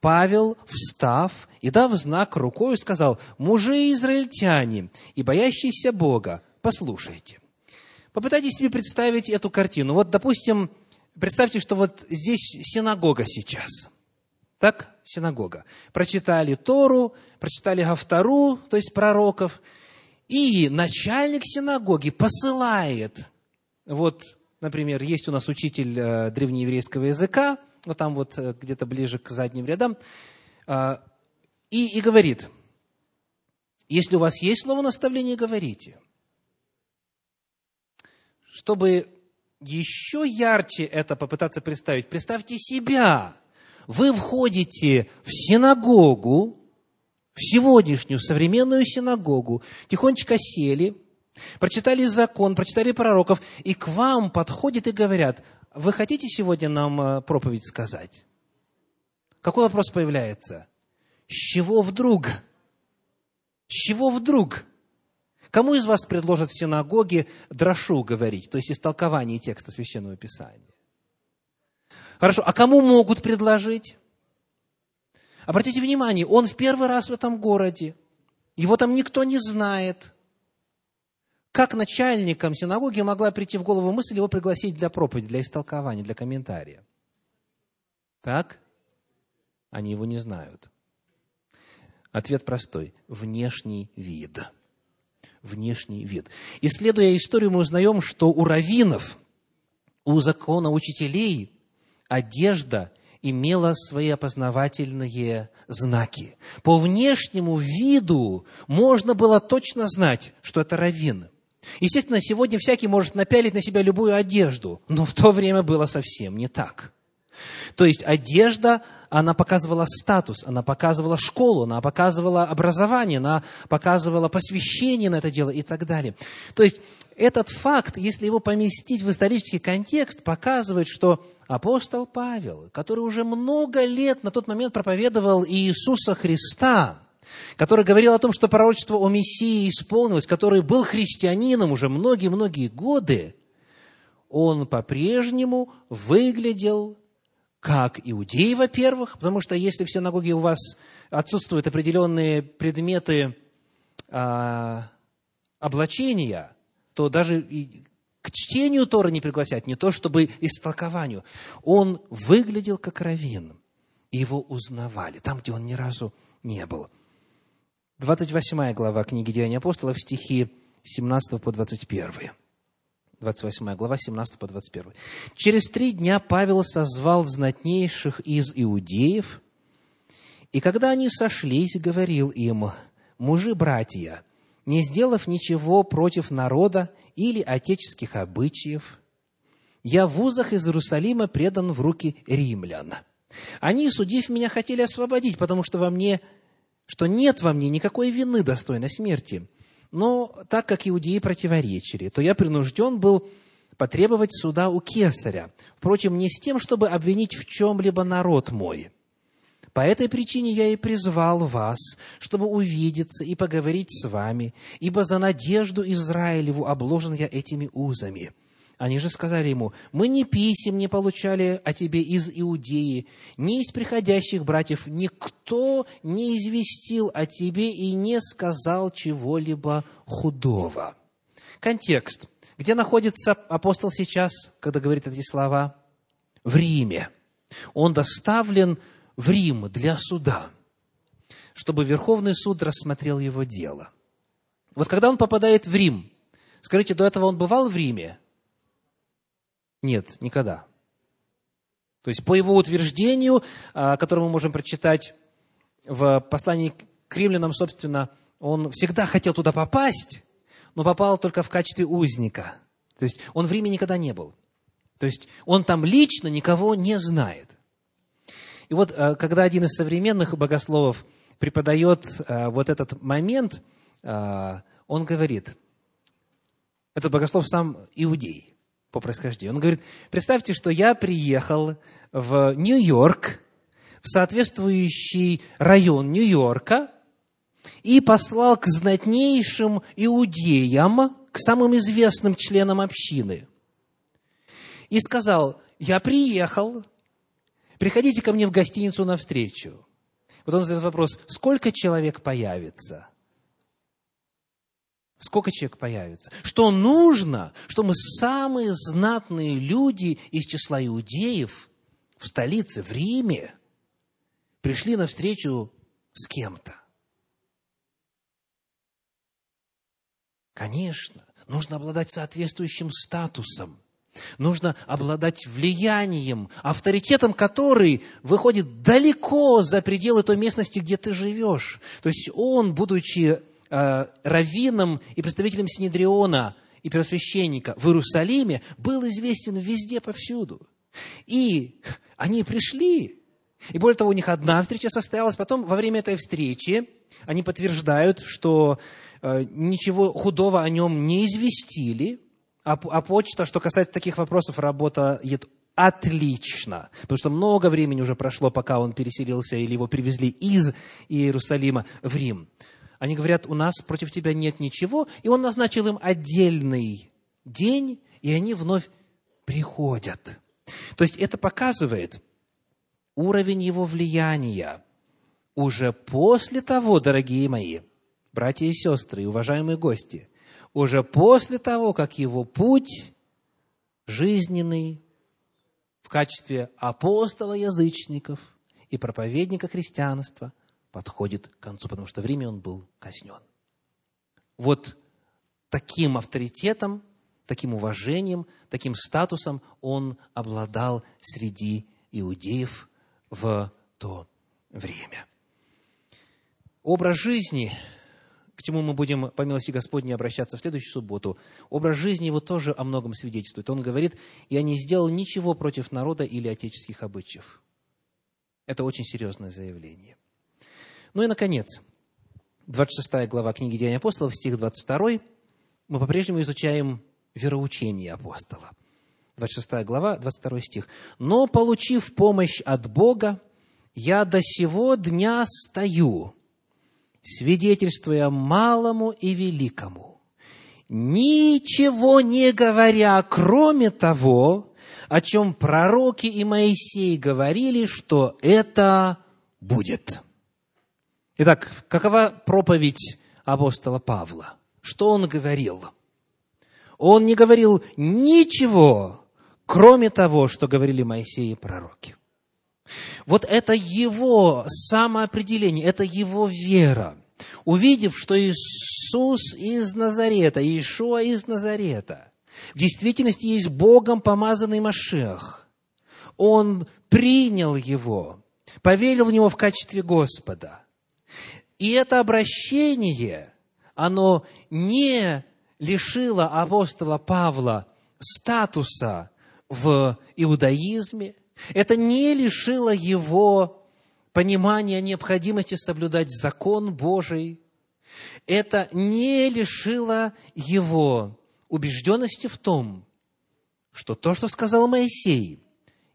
S1: Павел, встав и дав знак рукой, сказал, «Мужи израильтяне и боящиеся Бога, послушайте». Попытайтесь себе представить эту картину. Вот, допустим, представьте, что вот здесь синагога сейчас – так, синагога. Прочитали Тору, прочитали Гавтору, то есть пророков, и начальник синагоги посылает, вот, например, есть у нас учитель э, древнееврейского языка, вот там вот э, где-то ближе к задним рядам, э, и, и говорит, если у вас есть слово наставления, говорите. Чтобы еще ярче это попытаться представить, представьте себя – вы входите в синагогу, в сегодняшнюю современную синагогу, тихонечко сели, прочитали закон, прочитали пророков, и к вам подходят и говорят, вы хотите сегодня нам э, проповедь сказать? Какой вопрос появляется? С чего вдруг? С чего вдруг? Кому из вас предложат в синагоге дрошу говорить, то есть истолкование текста Священного Писания? Хорошо, а кому могут предложить? Обратите внимание, он в первый раз в этом городе. Его там никто не знает. Как начальникам синагоги могла прийти в голову мысль его пригласить для проповеди, для истолкования, для комментария? Так? Они его не знают. Ответ простой. Внешний вид. Внешний вид. Исследуя историю, мы узнаем, что у раввинов, у закона учителей одежда имела свои опознавательные знаки. По внешнему виду можно было точно знать, что это раввин. Естественно, сегодня всякий может напялить на себя любую одежду, но в то время было совсем не так. То есть одежда, она показывала статус, она показывала школу, она показывала образование, она показывала посвящение на это дело и так далее. То есть этот факт, если его поместить в исторический контекст, показывает, что апостол Павел, который уже много лет на тот момент проповедовал Иисуса Христа, который говорил о том, что пророчество о Мессии исполнилось, который был христианином уже многие-многие годы, он по-прежнему выглядел как иудей, во-первых, потому что если в синагоге у вас отсутствуют определенные предметы а, облачения, то даже к чтению Торы не пригласят, не то чтобы истолкованию. Он выглядел как раввин, и его узнавали, там, где он ни разу не был. 28 глава книги Деяний апостолов, стихи 17 по 21. 28 глава, 17 по 21. «Через три дня Павел созвал знатнейших из иудеев, и когда они сошлись, говорил им, «Мужи-братья, не сделав ничего против народа или отеческих обычаев, я в узах из Иерусалима предан в руки римлян. Они, судив меня, хотели освободить, потому что во мне, что нет во мне никакой вины достойной смерти. Но так как иудеи противоречили, то я принужден был потребовать суда у кесаря. Впрочем, не с тем, чтобы обвинить в чем-либо народ мой. По этой причине я и призвал вас, чтобы увидеться и поговорить с вами, ибо за надежду Израилеву обложен я этими узами». Они же сказали ему, мы ни писем не получали о тебе из Иудеи, ни из приходящих братьев, никто не известил о тебе и не сказал чего-либо худого. Контекст. Где находится апостол сейчас, когда говорит эти слова? В Риме. Он доставлен в Рим для суда, чтобы Верховный суд рассмотрел его дело. Вот когда он попадает в Рим, скажите, до этого он бывал в Риме? Нет, никогда. То есть, по его утверждению, а, которое мы можем прочитать в послании к римлянам, собственно, он всегда хотел туда попасть, но попал только в качестве узника. То есть, он в Риме никогда не был. То есть, он там лично никого не знает. И вот, а, когда один из современных богословов преподает а, вот этот момент, он говорит, этот богослов сам иудей – по происхождению. Он говорит, представьте, что я приехал в Нью-Йорк, в соответствующий район Нью-Йорка, и послал к знатнейшим иудеям, к самым известным членам общины. И сказал, я приехал, приходите ко мне в гостиницу навстречу. Вот он задает вопрос, сколько человек появится? Сколько человек появится? Что нужно, что мы самые знатные люди из числа иудеев в столице, в Риме, пришли на встречу с кем-то. Конечно, нужно обладать соответствующим статусом. Нужно обладать влиянием, авторитетом, который выходит далеко за пределы той местности, где ты живешь. То есть он, будучи э, и представителем Синедриона и первосвященника в Иерусалиме был известен везде, повсюду. И они пришли, и более того, у них одна встреча состоялась, потом во время этой встречи они подтверждают, что э, ничего худого о нем не известили, а, а почта, что касается таких вопросов, работает отлично, потому что много времени уже прошло, пока он переселился или его привезли из Иерусалима в Рим. Они говорят, у нас против тебя нет ничего, и он назначил им отдельный день, и они вновь приходят. То есть это показывает уровень его влияния уже после того, дорогие мои, братья и сестры, и уважаемые гости, уже после того, как его путь жизненный в качестве апостола язычников и проповедника христианства – подходит к концу, потому что в Риме он был казнен. Вот таким авторитетом, таким уважением, таким статусом он обладал среди иудеев в то время. Образ жизни, к чему мы будем, по милости Господней, обращаться в следующую субботу, образ жизни его тоже о многом свидетельствует. Он говорит, «Я не сделал ничего против народа или отеческих обычаев». Это очень серьезное заявление – ну и, наконец, 26 глава книги Деяний апостолов, стих 22, мы по-прежнему изучаем вероучение апостола. 26 глава, 22 стих. «Но, получив помощь от Бога, я до сего дня стою, свидетельствуя малому и великому, ничего не говоря, кроме того, о чем пророки и Моисей говорили, что это будет». Итак, какова проповедь апостола Павла? Что он говорил? Он не говорил ничего, кроме того, что говорили Моисей и пророки. Вот это его самоопределение, это его вера. Увидев, что Иисус из Назарета, Иешуа из Назарета, в действительности есть Богом помазанный Машех, он принял его, поверил в него в качестве Господа – и это обращение, оно не лишило апостола Павла статуса в иудаизме, это не лишило его понимания необходимости соблюдать закон Божий, это не лишило его убежденности в том, что то, что сказал Моисей,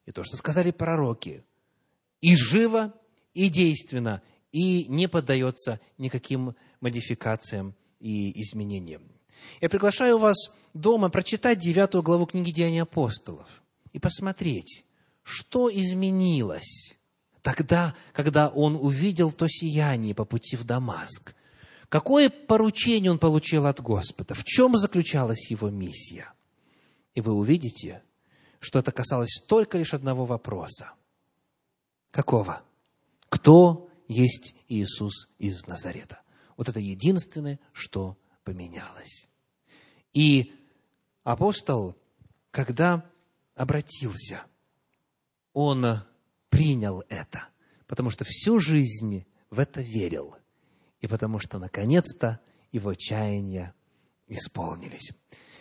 S1: и то, что сказали пророки, и живо, и действенно, и не поддается никаким модификациям и изменениям. Я приглашаю вас дома прочитать девятую главу книги Деяний апостолов и посмотреть, что изменилось тогда, когда он увидел то сияние по пути в Дамаск. Какое поручение он получил от Господа? В чем заключалась его миссия? И вы увидите, что это касалось только лишь одного вопроса. Какого? Кто есть Иисус из Назарета? Вот это единственное, что поменялось. И апостол, когда обратился, он принял это, потому что всю жизнь в это верил, и потому что, наконец-то, его чаяния исполнились.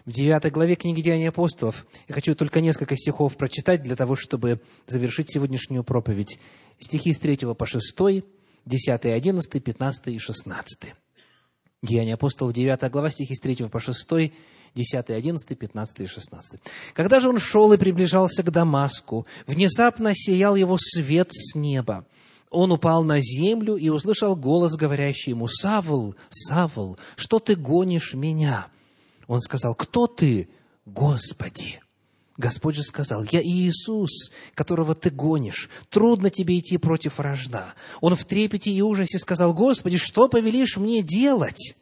S1: В девятой главе книги Деяний апостолов я хочу только несколько стихов прочитать для того, чтобы завершить сегодняшнюю проповедь. Стихи с 3 по 6, 10, 11, 15 и 16. Деяния апостолов, 9 глава, стихи с 3 по 6, 10, 11, 15 и 16. «Когда же он шел и приближался к Дамаску, внезапно сиял его свет с неба. Он упал на землю и услышал голос, говорящий ему, «Савл, Савл, что ты гонишь меня?» Он сказал, «Кто ты, Господи?» Господь же сказал, «Я Иисус, которого ты гонишь. Трудно тебе идти против вражда». Он в трепете и ужасе сказал, «Господи, что повелишь мне делать?»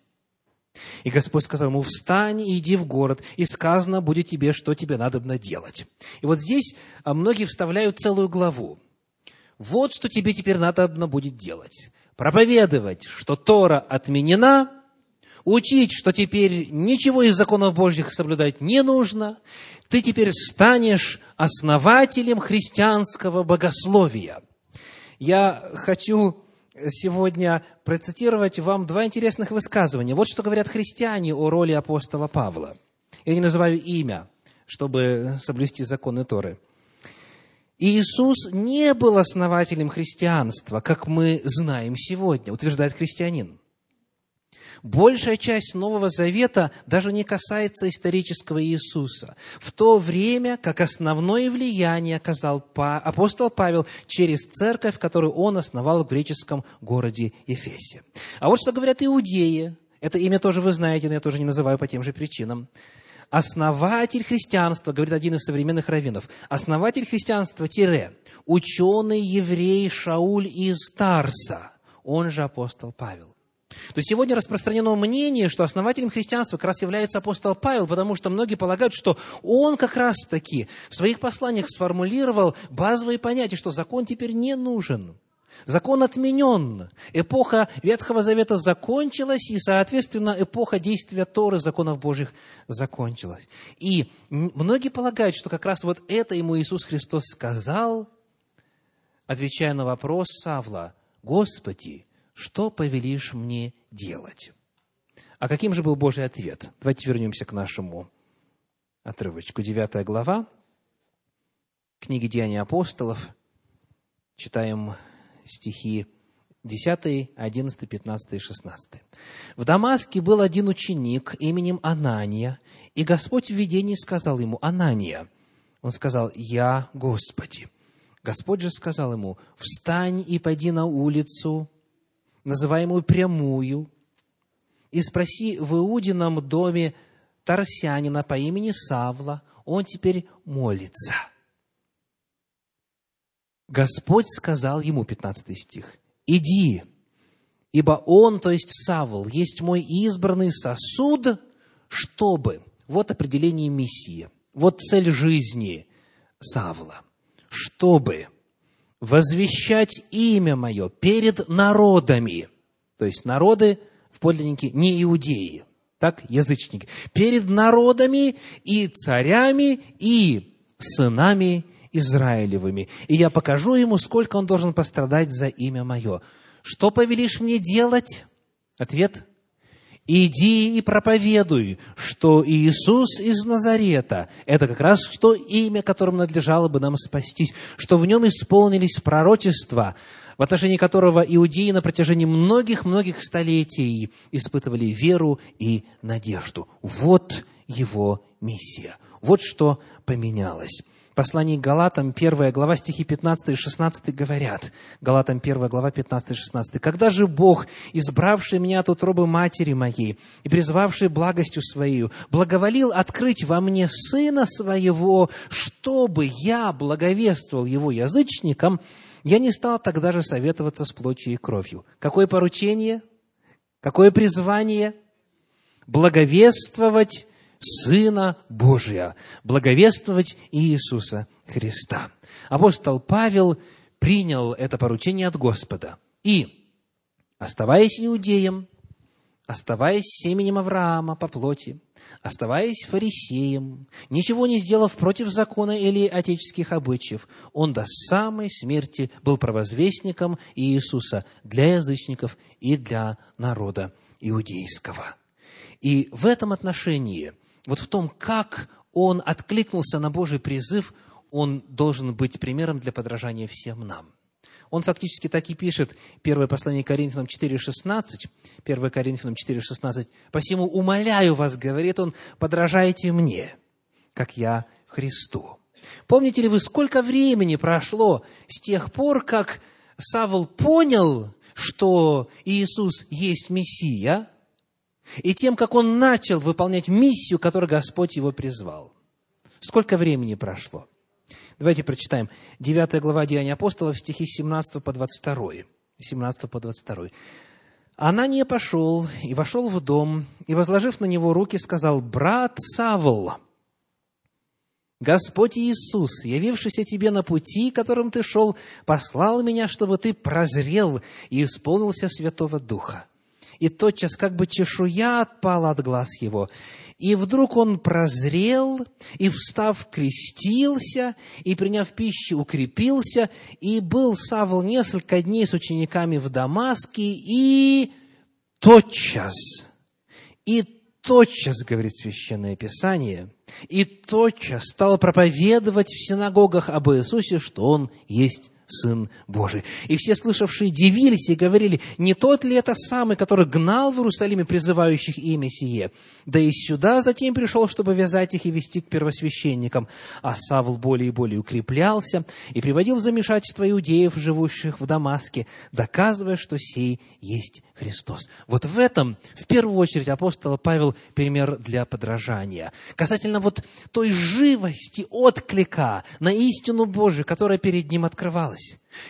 S1: И Господь сказал ему, встань и иди в город, и сказано будет тебе, что тебе надо делать. И вот здесь а, многие вставляют целую главу. Вот что тебе теперь надо будет делать. Проповедовать, что Тора отменена, учить, что теперь ничего из законов Божьих соблюдать не нужно, ты теперь станешь основателем христианского богословия. Я хочу сегодня процитировать вам два интересных высказывания. Вот что говорят христиане о роли апостола Павла. Я не называю имя, чтобы соблюсти законы Торы. Иисус не был основателем христианства, как мы знаем сегодня, утверждает христианин. Большая часть Нового Завета даже не касается исторического Иисуса. В то время, как основное влияние оказал апостол Павел через церковь, которую он основал в греческом городе Ефесе. А вот что говорят иудеи. Это имя тоже вы знаете, но я тоже не называю по тем же причинам. Основатель христианства, говорит один из современных раввинов, основатель христианства, тире, ученый еврей Шауль из Тарса, он же апостол Павел. То сегодня распространено мнение, что основателем христианства как раз является апостол Павел, потому что многие полагают, что он как раз-таки в своих посланиях сформулировал базовые понятия, что закон теперь не нужен. Закон отменен. Эпоха Ветхого Завета закончилась, и, соответственно, эпоха действия Торы, законов Божьих, закончилась. И многие полагают, что как раз вот это ему Иисус Христос сказал, отвечая на вопрос Савла, «Господи, что повелишь мне делать? А каким же был Божий ответ? Давайте вернемся к нашему отрывочку. Девятая глава книги Деяний апостолов. Читаем стихи 10, 11, 15 и 16. «В Дамаске был один ученик именем Анания, и Господь в видении сказал ему, «Анания». Он сказал, «Я Господи». Господь же сказал ему, «Встань и пойди на улицу, называемую прямую, и спроси в Иудином доме Тарсянина по имени Савла, он теперь молится. Господь сказал ему, 15 стих, «Иди, ибо он, то есть Савл, есть мой избранный сосуд, чтобы...» Вот определение миссии, вот цель жизни Савла. «Чтобы...» возвещать имя мое перед народами. То есть народы в подлиннике не иудеи, так, язычники. Перед народами и царями, и сынами Израилевыми. И я покажу ему, сколько он должен пострадать за имя мое. Что повелишь мне делать? Ответ иди и проповедуй, что Иисус из Назарета – это как раз то имя, которым надлежало бы нам спастись, что в нем исполнились пророчества, в отношении которого иудеи на протяжении многих-многих столетий испытывали веру и надежду. Вот его миссия. Вот что поменялось. Послании Галатам, 1 глава, стихи 15 и 16 говорят, Галатам 1 глава, 15 и 16, «Когда же Бог, избравший меня от утробы матери моей и призвавший благостью Своей, благоволил открыть во мне Сына Своего, чтобы я благовествовал Его язычникам, я не стал тогда же советоваться с плотью и кровью». Какое поручение? Какое призвание? Благовествовать Сына Божия, благовествовать Иисуса Христа. Апостол Павел принял это поручение от Господа. И, оставаясь иудеем, оставаясь семенем Авраама по плоти, оставаясь фарисеем, ничего не сделав против закона или отеческих обычаев, он до самой смерти был провозвестником Иисуса для язычников и для народа иудейского. И в этом отношении – вот в том, как он откликнулся на Божий призыв, он должен быть примером для подражания всем нам. Он фактически так и пишет, первое послание Коринфянам 4,16, 1 Коринфянам 4,16, «Посему умоляю вас, — говорит он, — подражайте мне, как я Христу». Помните ли вы, сколько времени прошло с тех пор, как Савл понял, что Иисус есть Мессия, и тем, как он начал выполнять миссию, которую Господь его призвал. Сколько времени прошло? Давайте прочитаем. 9 глава Деяния апостолов, стихи 17 по 22. 17 по 22. Она не пошел и вошел в дом, и, возложив на него руки, сказал, «Брат Савл, Господь Иисус, явившийся тебе на пути, которым ты шел, послал меня, чтобы ты прозрел и исполнился Святого Духа и тотчас как бы чешуя отпала от глаз его. И вдруг он прозрел, и, встав, крестился, и, приняв пищу, укрепился, и был Савл несколько дней с учениками в Дамаске, и тотчас, и тотчас, говорит Священное Писание, и тотчас стал проповедовать в синагогах об Иисусе, что Он есть Сын Божий. И все слышавшие дивились и говорили, не тот ли это самый, который гнал в Иерусалиме призывающих имя сие? Да и сюда затем пришел, чтобы вязать их и вести к первосвященникам. А Савл более и более укреплялся и приводил в замешательство иудеев, живущих в Дамаске, доказывая, что сей есть Христос. Вот в этом, в первую очередь, апостол Павел пример для подражания. Касательно вот той живости, отклика на истину Божию, которая перед ним открывалась?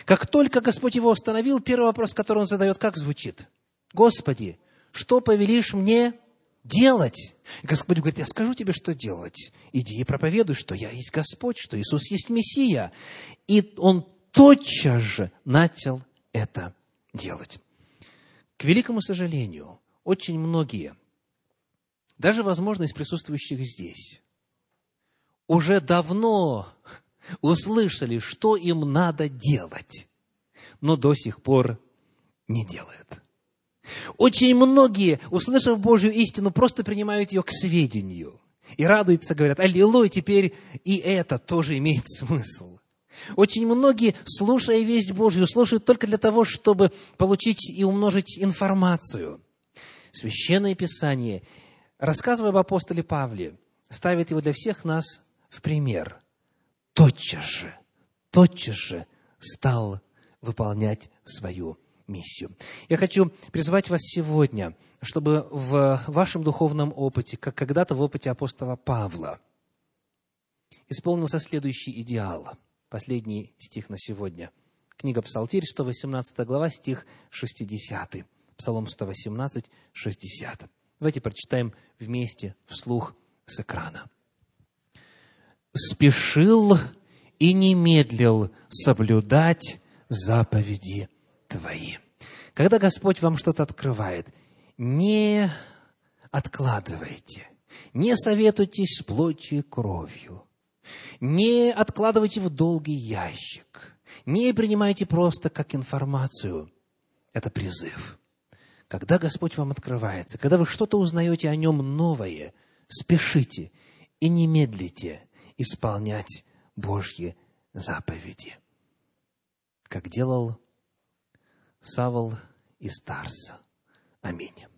S1: Как только Господь его остановил, первый вопрос, который он задает, как звучит? Господи, что повелишь мне делать? И Господь говорит, я скажу тебе, что делать. Иди и проповедуй, что я есть Господь, что Иисус есть Мессия. И он тотчас же начал это делать. К великому сожалению, очень многие, даже, возможно, из присутствующих здесь, уже давно услышали, что им надо делать, но до сих пор не делают. Очень многие, услышав Божью истину, просто принимают ее к сведению и радуются, говорят, аллилуйя, теперь и это тоже имеет смысл. Очень многие, слушая весть Божью, слушают только для того, чтобы получить и умножить информацию. Священное Писание, рассказывая об апостоле Павле, ставит его для всех нас в пример – тотчас же, тотчас же стал выполнять свою миссию. Я хочу призвать вас сегодня, чтобы в вашем духовном опыте, как когда-то в опыте апостола Павла, исполнился следующий идеал. Последний стих на сегодня. Книга Псалтирь, 118 глава, стих 60. Псалом 118, 60. Давайте прочитаем вместе, вслух, с экрана спешил и не медлил соблюдать заповеди Твои. Когда Господь вам что-то открывает, не откладывайте, не советуйтесь с плотью и кровью, не откладывайте в долгий ящик, не принимайте просто как информацию. Это призыв. Когда Господь вам открывается, когда вы что-то узнаете о Нем новое, спешите и не медлите – исполнять Божьи заповеди, как делал Савол и Старса. Аминь.